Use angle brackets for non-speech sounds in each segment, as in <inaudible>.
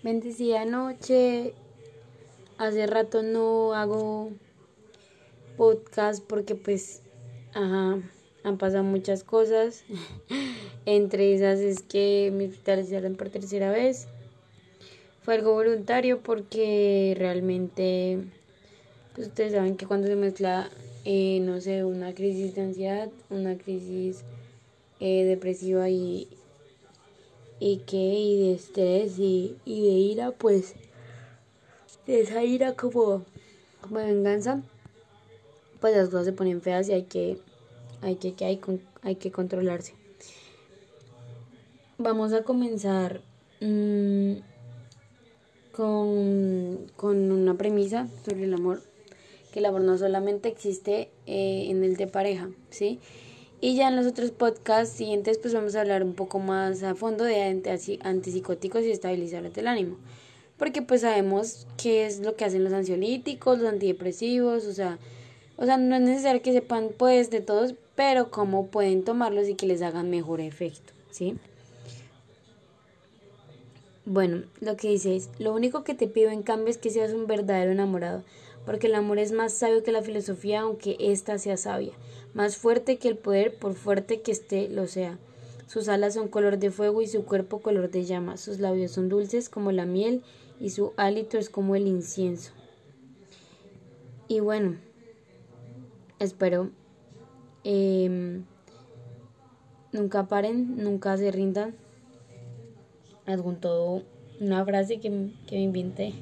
Bendecida noche. Hace rato no hago podcast porque pues, ajá, han pasado muchas cosas. <laughs> Entre esas es que me hospitalizaron por tercera vez. Fue algo voluntario porque realmente, pues ustedes saben que cuando se mezcla, eh, no sé, una crisis de ansiedad, una crisis eh, depresiva y, y que y de estrés y, y de ira pues de esa ira como como venganza pues las cosas se ponen feas y hay que hay que, que hay, hay que controlarse. Vamos a comenzar mmm, con, con una premisa sobre el amor que el amor no solamente existe eh, en el de pareja sí y ya en los otros podcasts siguientes pues vamos a hablar un poco más a fondo de antipsicóticos y estabilizadores del ánimo. Porque pues sabemos qué es lo que hacen los ansiolíticos, los antidepresivos, o sea, o sea, no es necesario que sepan pues de todos, pero cómo pueden tomarlos y que les hagan mejor efecto, ¿sí? Bueno, lo que dice es, lo único que te pido en cambio es que seas un verdadero enamorado, porque el amor es más sabio que la filosofía, aunque ésta sea sabia más fuerte que el poder, por fuerte que esté, lo sea. Sus alas son color de fuego y su cuerpo color de llama. Sus labios son dulces como la miel y su hálito es como el incienso. Y bueno, espero eh, nunca paren, nunca se rindan. Adjunto una frase que, que me inventé.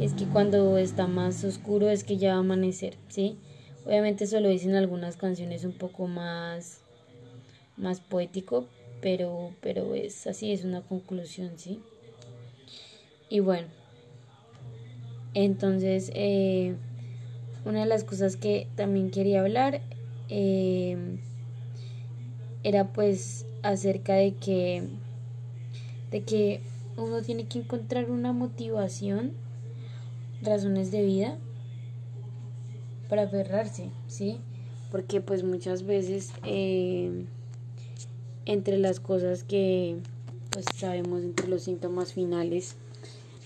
Es que cuando está más oscuro es que ya va a amanecer, ¿sí? Obviamente eso lo dicen algunas canciones un poco más, más poético, pero, pero es así, es una conclusión, ¿sí? Y bueno, entonces eh, una de las cosas que también quería hablar eh, era pues acerca de que, de que uno tiene que encontrar una motivación, razones de vida para aferrarse, ¿sí? Porque pues muchas veces eh, entre las cosas que pues sabemos, entre los síntomas finales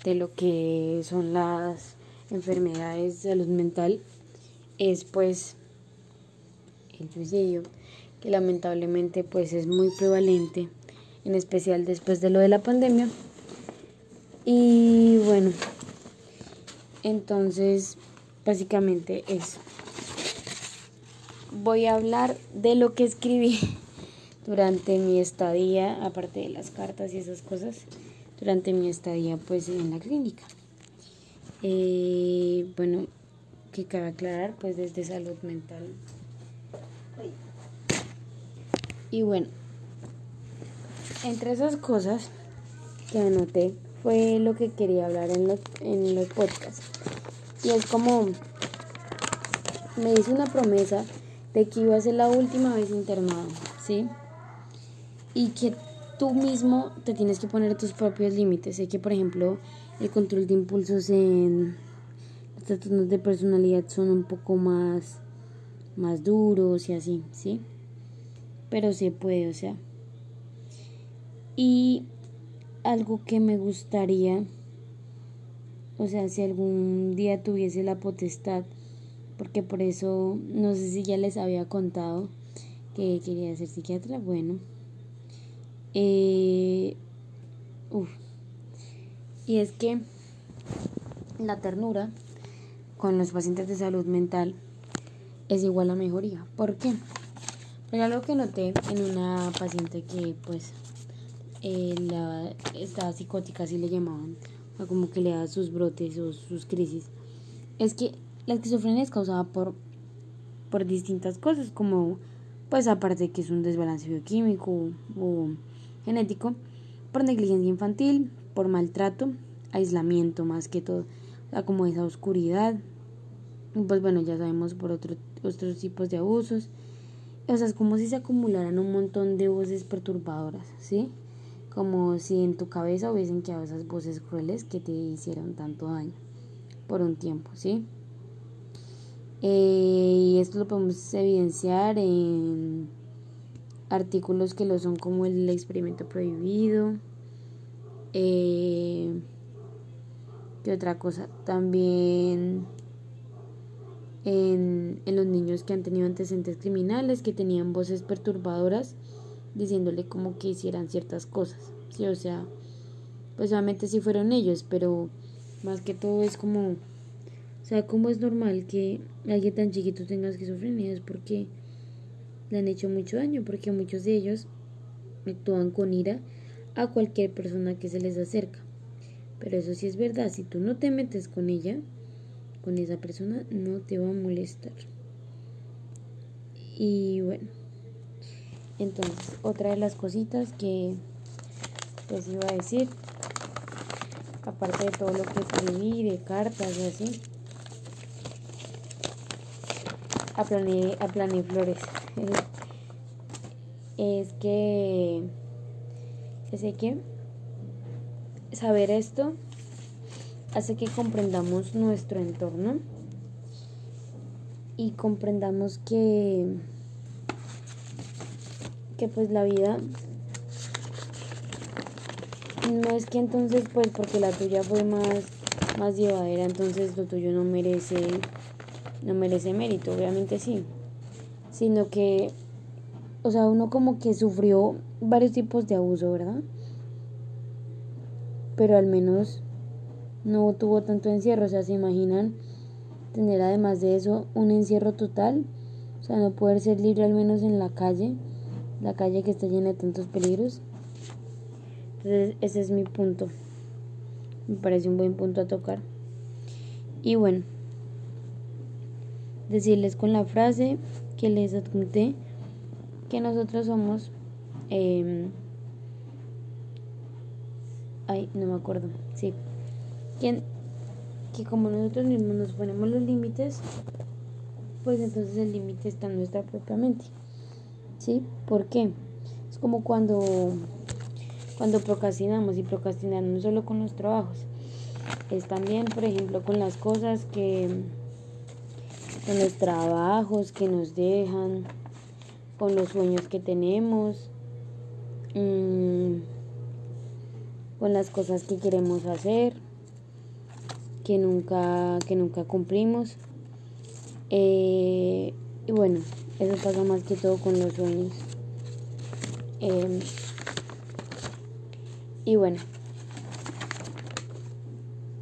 de lo que son las enfermedades de salud mental, es pues el suicidio, que lamentablemente pues es muy prevalente, en especial después de lo de la pandemia. Y bueno, entonces básicamente eso. Voy a hablar de lo que escribí <laughs> durante mi estadía, aparte de las cartas y esas cosas, durante mi estadía pues en la clínica. Eh, bueno, que cabe aclarar pues desde salud mental. Y bueno, entre esas cosas que anoté fue lo que quería hablar en los, en los podcasts. Y es como, me hice una promesa de que iba a ser la última vez internado, ¿sí? Y que tú mismo te tienes que poner tus propios límites. Sé que, por ejemplo, el control de impulsos en los trastornos de personalidad son un poco más, más duros y así, ¿sí? Pero se puede, o sea. Y algo que me gustaría o sea, si algún día tuviese la potestad, porque por eso no sé si ya les había contado que quería ser psiquiatra, bueno. Eh, y es que la ternura con los pacientes de salud mental es igual a mejoría. ¿Por qué? Porque algo que noté en una paciente que pues eh, la, estaba psicótica, así le llamaban, como que le da sus brotes o sus crisis, es que la esquizofrenia es causada por, por distintas cosas, como pues aparte que es un desbalance bioquímico o, genético, por negligencia infantil, por maltrato, aislamiento más que todo, o sea, como esa oscuridad, pues bueno, ya sabemos por otro, otros tipos de abusos, o sea, es como si se acumularan un montón de voces perturbadoras, ¿sí? Como si en tu cabeza hubiesen quedado esas voces crueles que te hicieron tanto daño por un tiempo, ¿sí? Eh, y esto lo podemos evidenciar en artículos que lo son como el experimento prohibido, Eh, ¿Qué otra cosa? También en, en los niños que han tenido antecedentes criminales, que tenían voces perturbadoras, diciéndole como que hicieran ciertas cosas. Sí, o sea, pues obviamente sí fueron ellos, pero más que todo es como, o sea, cómo es normal que alguien tan chiquito tenga esquizofrenia, es porque le han hecho mucho daño, porque muchos de ellos actúan con ira a cualquier persona que se les acerca. Pero eso sí es verdad, si tú no te metes con ella, con esa persona, no te va a molestar. Y bueno, entonces, otra de las cositas que les iba a decir, aparte de todo lo que escribí, de cartas y así, aplané, flores. <laughs> es que, sé que saber esto hace que comprendamos nuestro entorno y comprendamos que que pues la vida no es que entonces pues porque la tuya fue más más llevadera entonces lo tuyo no merece no merece mérito obviamente sí. Sino que o sea uno como que sufrió varios tipos de abuso verdad pero al menos no tuvo tanto encierro o sea se imaginan tener además de eso un encierro total o sea no poder ser libre al menos en la calle la calle que está llena de tantos peligros. Entonces ese es mi punto. Me parece un buen punto a tocar. Y bueno, decirles con la frase que les adjunté que nosotros somos... Eh, ay, no me acuerdo. Sí. Que, que como nosotros mismos nos ponemos los límites, pues entonces el límite está en nuestra propia mente. ¿Sí? ¿Por qué? Es como cuando, cuando procrastinamos y procrastinamos no solo con los trabajos, es también, por ejemplo, con las cosas que, con los trabajos que nos dejan, con los sueños que tenemos, mm, con las cosas que queremos hacer, que nunca, que nunca cumplimos. Eh, y bueno, eso pasa más que todo con los sueños. Em, y bueno,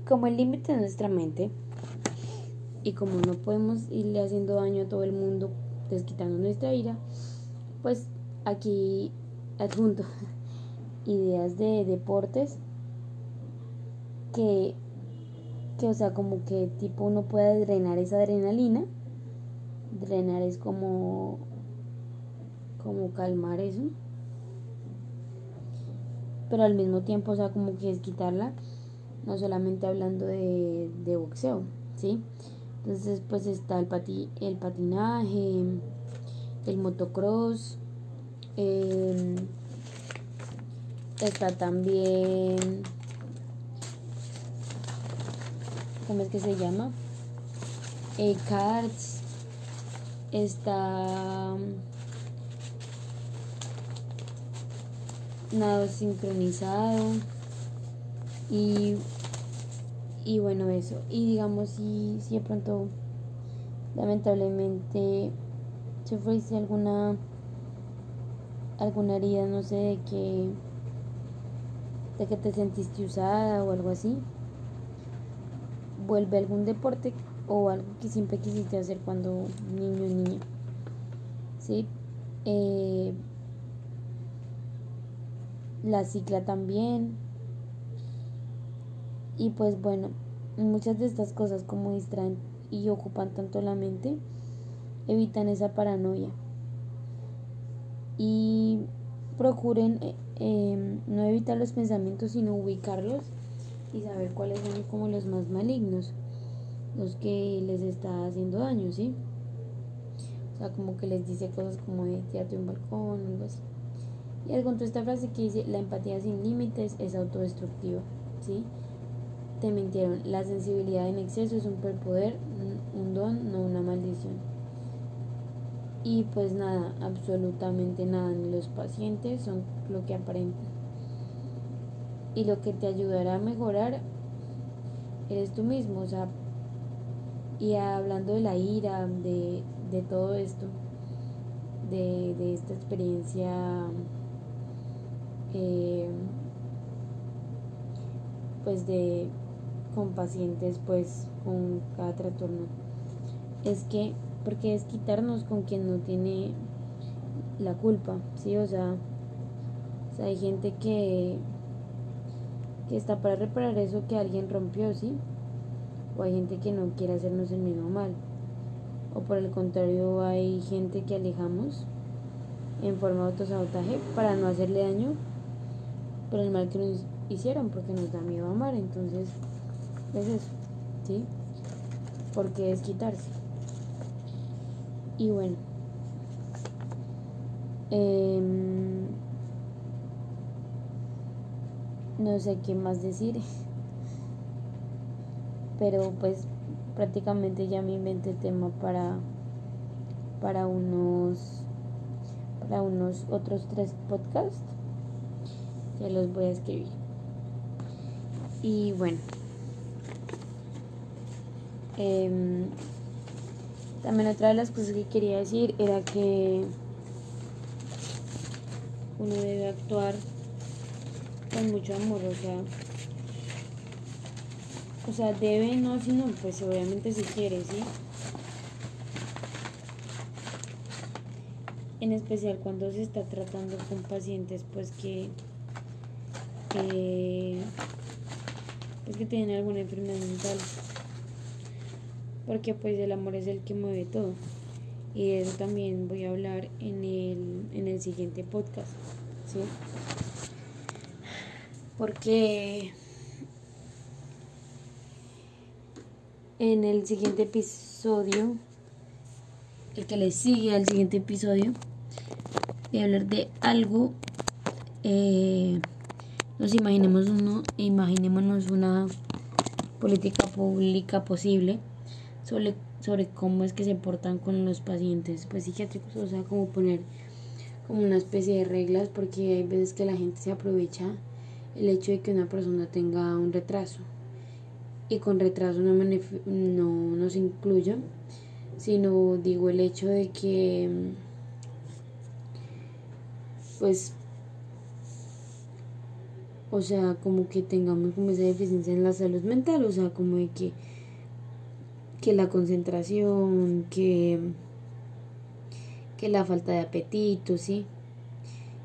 como el límite de nuestra mente, y como no podemos irle haciendo daño a todo el mundo desquitando nuestra ira, pues aquí adjunto <laughs> ideas de deportes que, que, o sea, como que tipo uno pueda drenar esa adrenalina drenar es como como calmar eso. Pero al mismo tiempo o sea como que es quitarla no solamente hablando de, de boxeo sí entonces pues está el pati, el patinaje el motocross em, está también ¿cómo es que se llama? Eh, cards está nado sincronizado. Y, y bueno eso. Y digamos si, si de pronto lamentablemente sufriste alguna alguna herida no sé de que de que te sentiste usada o algo así vuelve algún deporte o algo que siempre quisiste hacer cuando niño niña. ¿Sí? Eh, la cicla también. Y pues bueno, muchas de estas cosas como distraen y ocupan tanto la mente, evitan esa paranoia. Y procuren eh, em, no evitar los pensamientos, sino ubicarlos y saber cuáles son como los más malignos los que les está haciendo daño, ¿sí? O sea, como que les dice cosas como de tirate un balcón algo así. Y algo con esta frase que dice, la empatía sin límites es autodestructiva, ¿sí? Te mintieron, la sensibilidad en exceso es un superpoder, un don, no una maldición. Y pues nada, absolutamente nada, ni los pacientes son lo que aparentan. y lo que te ayudará a mejorar eres tú mismo, o sea, y hablando de la ira, de, de todo esto, de, de esta experiencia eh, pues de con pacientes pues con cada trastorno. Es que porque es quitarnos con quien no tiene la culpa sí o sea, o sea hay gente que que está para reparar eso que alguien rompió sí o hay gente que no quiere hacernos el mismo mal. O por el contrario hay gente que alejamos en forma de autosabotaje para no hacerle daño por el mal que nos hicieron porque nos da miedo amar. Entonces es eso ¿sí? porque es quitarse y bueno em, no sé qué más decir <laughs> pero pues prácticamente ya me inventé tema para para unos para unos otros tres podcasts. Ya los voy a escribir. Y bueno. Em, también otra de las cosas que quería decir era que uno debe actuar con mucho amor o sea o sea, debe, no, sino pues obviamente si quiere, ¿sí? En especial cuando se está tratando con pacientes pues que, pues que tienen alguna enfermedad mental. Porque pues el amor es el que mueve todo. Y de eso también voy a hablar en el, en el siguiente podcast. ¿sí? Porque en el siguiente episodio, el que le sigue al siguiente episodio, voy a hablar de algo. Eh, nos imaginemos uno, imaginémonos una política pública posible sobre, sobre cómo es que se portan con los pacientes pues, psiquiátricos, o sea, como poner como una especie de reglas, porque hay veces que la gente se aprovecha el hecho de que una persona tenga un retraso y con retraso no, no nos incluya, sino digo el hecho de que pues o sea, como que tengamos como esa deficiencia en la salud mental, o sea, como de que que la concentración, que que la falta de apetito, ¿sí?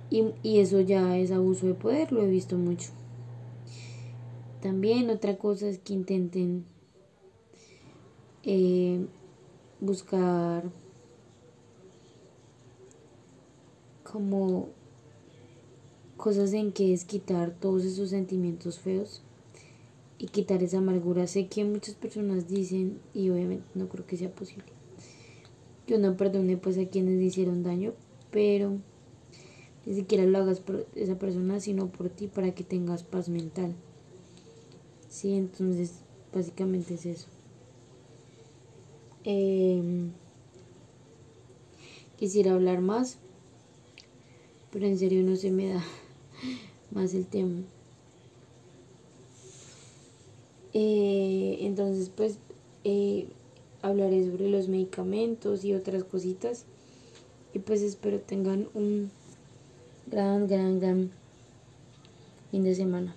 Y, y eso ya es abuso de poder, lo he visto mucho. También otra cosa es que intenten eh, buscar como cosas en que es quitar todos esos sentimientos feos y quitar esa amargura. Sé que muchas personas dicen, y obviamente no creo que sea posible, que uno perdone pues a quienes hicieron daño, pero ni siquiera lo hagas por esa persona, sino por ti para que tengas paz mental. Sí, entonces básicamente es eso. Em, quisiera hablar más, pero en serio no se me da <laughs> más el tema. Eh, entonces, pues eh, hablaré sobre los medicamentos y otras cositas. Y pues espero tengan un gran, gran, gran fin de semana.